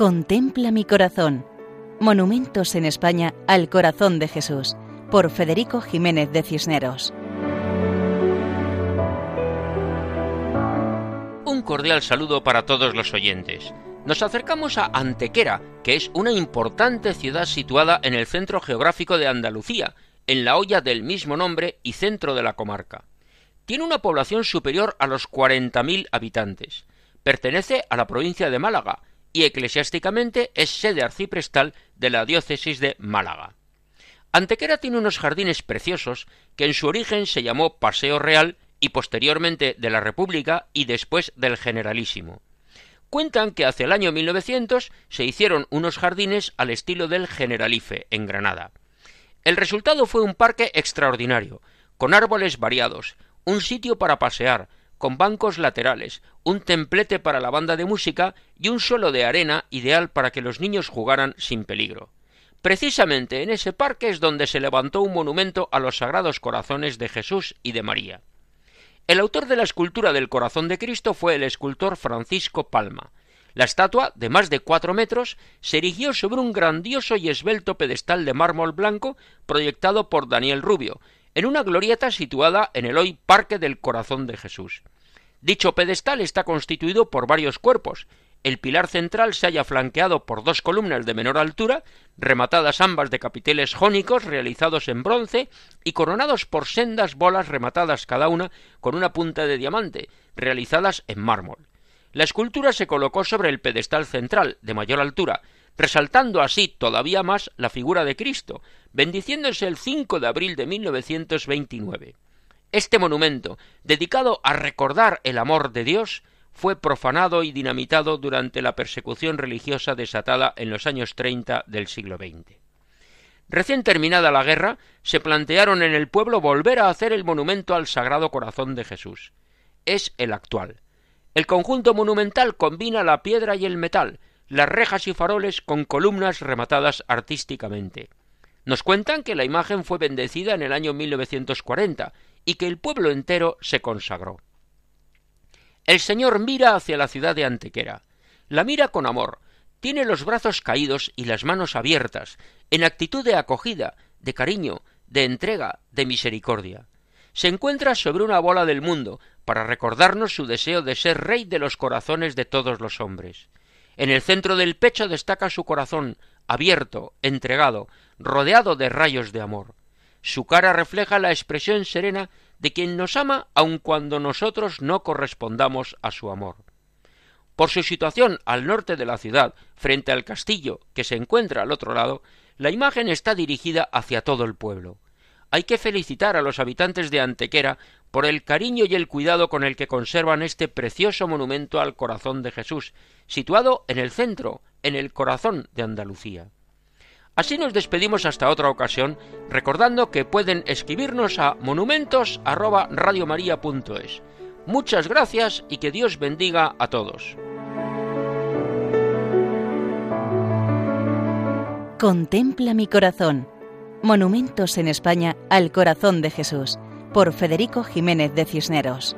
Contempla mi corazón. Monumentos en España al corazón de Jesús, por Federico Jiménez de Cisneros. Un cordial saludo para todos los oyentes. Nos acercamos a Antequera, que es una importante ciudad situada en el centro geográfico de Andalucía, en la olla del mismo nombre y centro de la comarca. Tiene una población superior a los 40.000 habitantes. Pertenece a la provincia de Málaga y eclesiásticamente es sede arciprestal de la diócesis de Málaga. Antequera tiene unos jardines preciosos que en su origen se llamó Paseo Real y posteriormente de la República y después del Generalísimo. Cuentan que hacia el año 1900 se hicieron unos jardines al estilo del Generalife en Granada. El resultado fue un parque extraordinario, con árboles variados, un sitio para pasear, con bancos laterales, un templete para la banda de música y un suelo de arena ideal para que los niños jugaran sin peligro. Precisamente en ese parque es donde se levantó un monumento a los sagrados corazones de Jesús y de María. El autor de la escultura del corazón de Cristo fue el escultor Francisco Palma. La estatua, de más de cuatro metros, se erigió sobre un grandioso y esbelto pedestal de mármol blanco proyectado por Daniel Rubio, en una glorieta situada en el hoy Parque del Corazón de Jesús. Dicho pedestal está constituido por varios cuerpos. El pilar central se halla flanqueado por dos columnas de menor altura, rematadas ambas de capiteles jónicos realizados en bronce y coronados por sendas bolas rematadas cada una con una punta de diamante, realizadas en mármol. La escultura se colocó sobre el pedestal central, de mayor altura, resaltando así todavía más la figura de Cristo, bendiciéndose el 5 de abril de 1929. Este monumento, dedicado a recordar el amor de Dios, fue profanado y dinamitado durante la persecución religiosa desatada en los años 30 del siglo XX. Recién terminada la guerra, se plantearon en el pueblo volver a hacer el monumento al Sagrado Corazón de Jesús. Es el actual. El conjunto monumental combina la piedra y el metal, las rejas y faroles con columnas rematadas artísticamente. Nos cuentan que la imagen fue bendecida en el año 1940 y que el pueblo entero se consagró. El Señor mira hacia la ciudad de Antequera. La mira con amor, tiene los brazos caídos y las manos abiertas, en actitud de acogida, de cariño, de entrega, de misericordia. Se encuentra sobre una bola del mundo, para recordarnos su deseo de ser rey de los corazones de todos los hombres. En el centro del pecho destaca su corazón, abierto, entregado, rodeado de rayos de amor. Su cara refleja la expresión serena de quien nos ama aun cuando nosotros no correspondamos a su amor. Por su situación al norte de la ciudad, frente al castillo que se encuentra al otro lado, la imagen está dirigida hacia todo el pueblo. Hay que felicitar a los habitantes de Antequera por el cariño y el cuidado con el que conservan este precioso monumento al corazón de Jesús, situado en el centro, en el corazón de Andalucía. Así nos despedimos hasta otra ocasión, recordando que pueden escribirnos a monumentos@radiomaria.es. Muchas gracias y que Dios bendiga a todos. Contempla mi corazón. Monumentos en España al corazón de Jesús por Federico Jiménez de Cisneros.